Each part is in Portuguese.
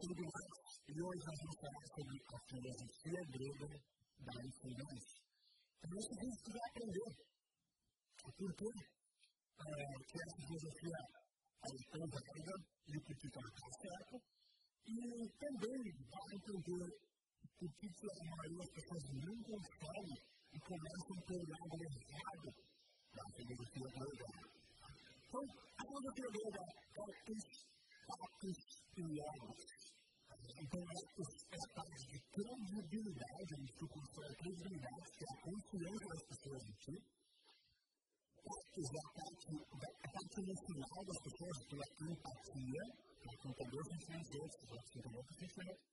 Guimarães e hoje nós vamos falar sobre a filosofia grega da influência. Então, isso a gente vai aprender. Por que é, que essa filosofia é tão válida e o que está certo. E também vai entender por que a maioria das pessoas não consegue e começam a ter o lado errado da filosofia grega. Então, a filosofia grega é os fatos e logos. Então, é a parte de credibilidade, a gente constrói a credibilidade, que é a confiança das pessoas em ti. Fatos é a parte, a parte emocional das pessoas, pela empatia, para entender os sentimentos, para entender o sentimento.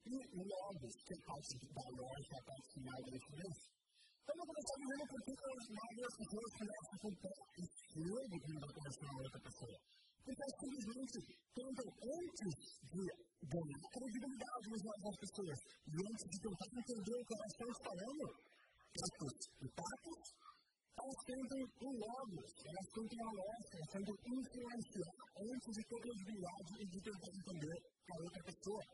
E logos, que é a parte da lógica, a parte final da decisão. Então, eu começar dizendo por que as maioria pessoas começam a comprar escravo que não vai conversar com outra pessoa. Porque elas simplesmente tentam, antes de ganhar credibilidade nos olhos das pessoas, e antes de tentar entender o que elas estão falando, fatos e elas tentam um logo, elas tentam a lógica, elas tentam influenciar antes de ter credibilidade e de tentar entender a outra pessoa.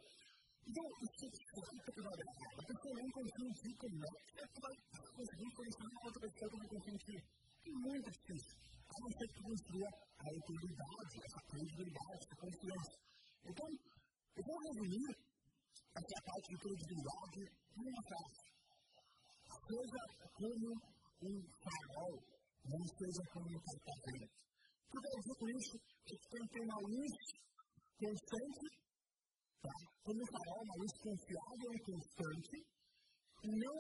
Então, isso é que vai dar. A pessoa não ti como é que vai conseguir conhecer uma outra pessoa que em ti. É muito difícil. A a autoridade, essa credibilidade, essa confiança. Então, eu vou resumir essa parte de credibilidade em uma frase. Seja como um farol, não seja como um catavento. O que eu quero dizer com isso? Que tem que ter uma luz constante Tá? Como farol, uma luz confiável e constante, e não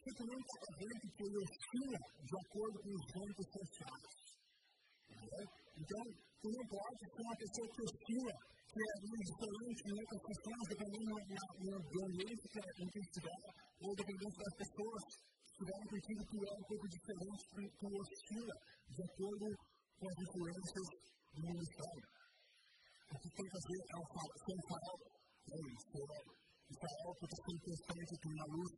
simplesmente através que ele oscila de acordo com os ventos sociais. Tá? Então, tu não pode ser uma pessoa que oscila, que é diferente em outras questões, dependendo do ambiente que estiver, ou dependendo das pessoas que estiverem contigo, que é um pouco diferente, que oscila de acordo com as influências do ministério. O que tem que fazer é ser um farol é isso, é farol que está sendo constante, tem uma luz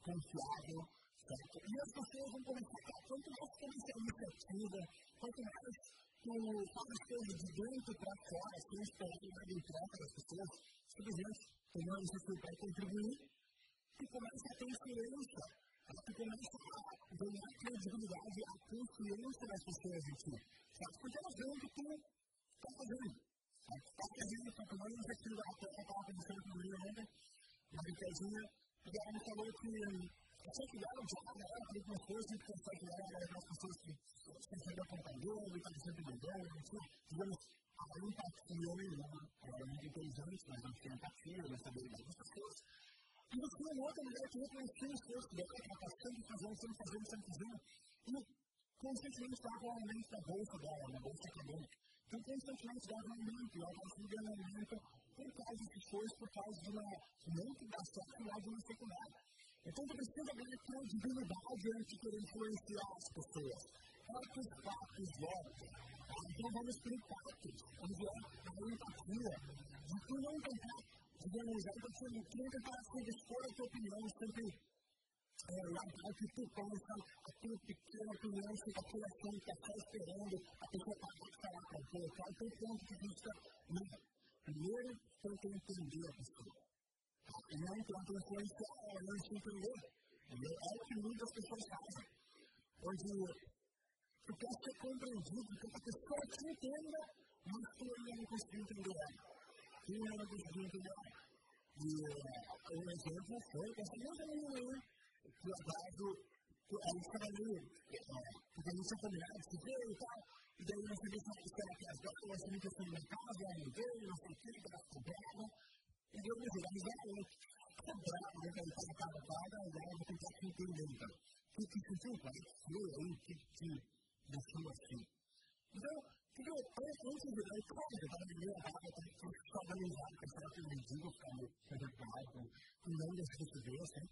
confiável, certo? E as pessoas vão começar, quanto mais começa a iniciativa, quanto mais tu faz as coisas de dentro para fora, sem esperar nada em troca das pessoas, simplesmente tomando isso para contribuir, e começa a ter influência que começa a ganhar credibilidade, a confiança das pessoas em ti. Sabe? Porque elas veem que tu está fazendo. Qualquer dia, só que eu não retiro a terra, estava conversando com o Lino ontem, na brincadeira, e ela me falou que dava de lado, ela falou que uma coisa que sempre dava era as pessoas que sempre acompanhando, que estavam sempre assim, digamos, a empatia ela era muito inteligente, mas não tinha empatia, não sabia das pessoas. E você tinha uma outra mulher que reconhecia o esforço dela, que ela estava sempre fazendo, sempre fazendo, sempre fazendo, e constantemente estava com o aumento da bolsa dela, na bolsa acadêmica. Então, constantemente dava aumento, ela conseguia ganhar aumento por causa de esforço, por causa de uma mente da sorte lá de uma secundária. Então, você precisa ganhar credibilidade antes de querer influenciar as pessoas. Quantos fatos voltam? Então, vamos para o fatos, onde é a empatia, de tu não tentar, digamos, de tu não tentar expor a tua opinião sempre é, lá que tu pensa, aquilo pequeno, opinião, fica aquilo achando que está esperando, a pessoa está de falar para você, então tem ponto de vista, não. Primeiro, tem que entender a pessoa. Não tenta influenciar ela, não se entender. É o que muitas pessoas fazem. Onde tu quer ser compreendido, que a pessoa te entenda, mas tu ainda não conseguiu entender ela. Tu ainda não conseguiu entender ela. E um exemplo foi essa mesma menina aí, que o acaso, a gente estava ali, porque a gente tinha combinado se ver e tal, e daí nós tivemos uma espera que as duas pessoas que foram na casa, ela não veio, não sei o que, ela ficou brava, eu me juro, mas ela ficou brava, né, que ela estava casa paga, e tentar entender, então. O que sentiu, pai? Eu aí, o que te deixou assim? Então, porque eu, antes de eu, claro, eu estava meio errado, eu estava organizado, eu estava perdido, eu estava preocupado, com não deixar de ver, assim.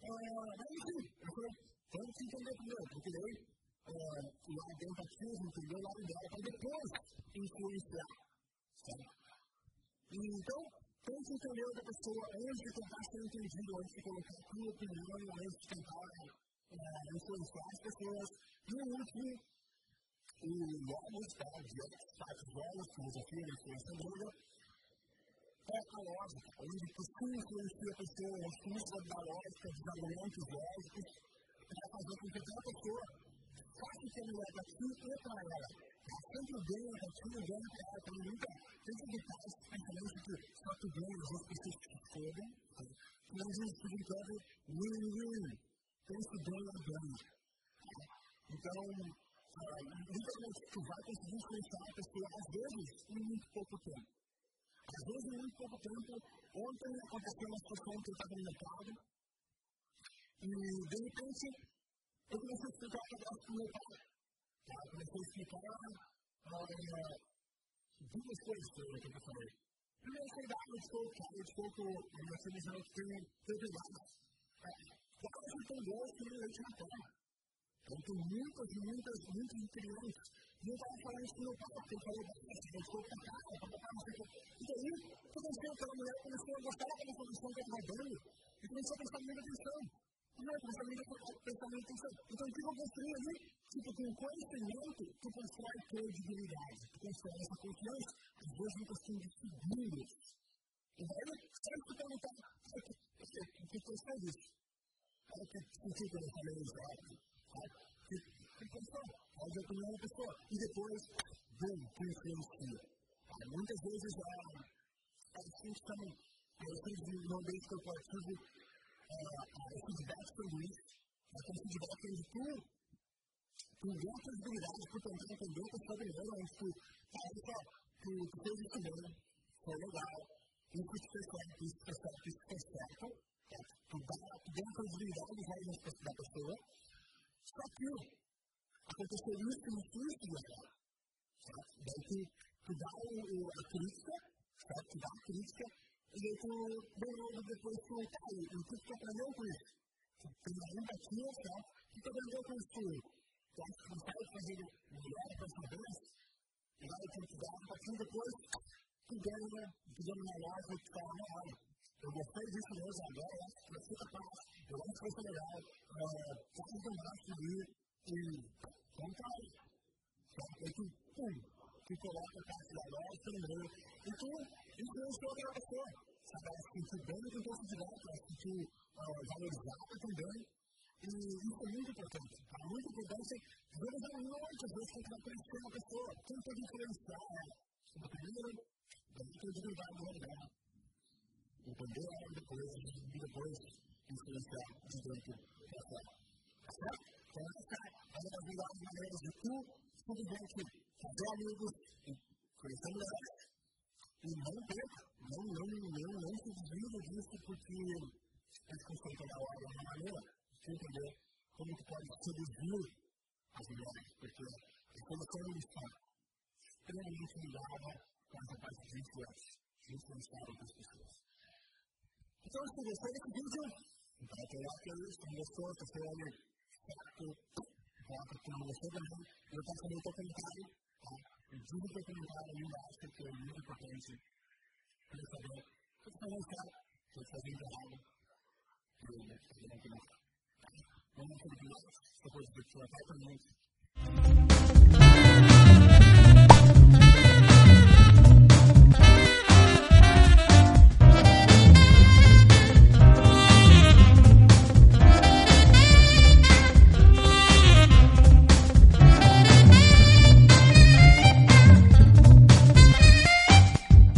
mas enfim, eu falei, vamos entender primeiro, porque daí lá a empatia, entendeu? Lá dela, para depois influenciar, certo? Então, tente entender outra pessoa antes de tentar ser entendido, antes de colocar a tua opinião, antes de tentar influenciar as pessoas. E o último, o Logos, tá? De fatos Logos, filosofia influência grega, é a lógica, onde sim influencia a pessoa, o sim da lógica, dos argumentos lógicos, para fazer com que aquela pessoa faça o que é melhor para ti e para ela. Sempre ganha para ti e ganha ela. Então, nunca tem que evitar esse pensamento que só tu ganha, as outras pessoas te fodam. Não existe significado win-win. Tem que ganha-ganha. Então, literalmente, tu vai conseguir influenciar a pessoa, às vezes, em muito pouco tempo. Às vezes, em muito pouco tempo, ontem aconteceu uma situação que eu estava no mercado, e de repente, eu comecei a explicar o para o meu pai. Tá? Comecei a explicar duas coisas que eu falei. Primeiro, a idade de fogo, cara, de fogo, uma televisão que tem propriedades. Quase tem gosto de leite na terra. Então, tem muitas, muitas, muitos nutrientes. E eu estava falando isso meu pai, porque eu falei eu estou com a cara, para botar não sei o que. E daí, comecei aquela mulher, começou a gostar daquela informação que eu estava dando, e começou a prestar muita atenção. Prestar muita atenção. Então, o que eu construí ali? Tipo, com conhecimento, tu constrói credibilidade, tu constrói essa confiança, às vezes em questão de segundos. E daí, sempre tu perguntar, o que tu faz isso? O que significa eu falei isso? que pensou, pode a opinião da pessoa, e depois, bum, que influencia. Muitas vezes, a, a gente também, no ambiente corporativo, feedback sobre isso, aquele feedback onde tu, tu credibilidade por tentar entender a pessoa primeiro, onde tu, olha só, tu, tu fez isso bem, foi legal, isso que fez certo, isso que fez certo, isso que fez certo, tu, tu ganha credibilidade já da pessoa, só que aconteceu isso, isso, isso, legal. Daí tu, tu dá o, a crítica? Tu dá a crítica, e daí tu, logo depois tu, tá, e o que tu aprendeu com isso? Tu uma empatia, certo? O que tu aprendeu com isso? Tu acha que sabe fazer melhor para sua vez? E tu te dá a empatia depois, tu ganha, tu ganha uma loja e tu fala, não, olha, eu gostei disso mesmo agora, eu acho que vai ser capaz, eu acho que vai ser legal, posso lembrar de ir e vamos para aí. E tu, pum, tu coloca a parte da loja primeiro, e tu influenciou aquela pessoa. Sabe, ela se sentiu bem com o teu direto, ela se sentiu valorizada também. E isso é muito importante. Tá? Muito importante. É muito, às tem que conhecer uma pessoa, tenta influenciar ela. Primeiro, dá credibilidade no lugar entender ela depois e depois influenciar de dentro para fora. Certo? Então, essa é uma das melhores maneiras de tu simplesmente fazer amigos e conhecer mulheres e não perca, não, não, não, não se desvia disso porque conceito da hora é uma maneira de entender como tu pode seduzir as mulheres, porque a informação está extremamente ligada com essa parte de influência, de influenciar outras pessoas. Então, se gostou desse vídeo, então coloque aí, se não gostou, se você olha aqui no gostou também. E eu faço meu comentário, tá? E diga o teu comentário ali embaixo, que é muito importante para saber o que você não quer, se você fazer errado, e eu vou fazer aqui na Vamos continuar, depois do que eu também.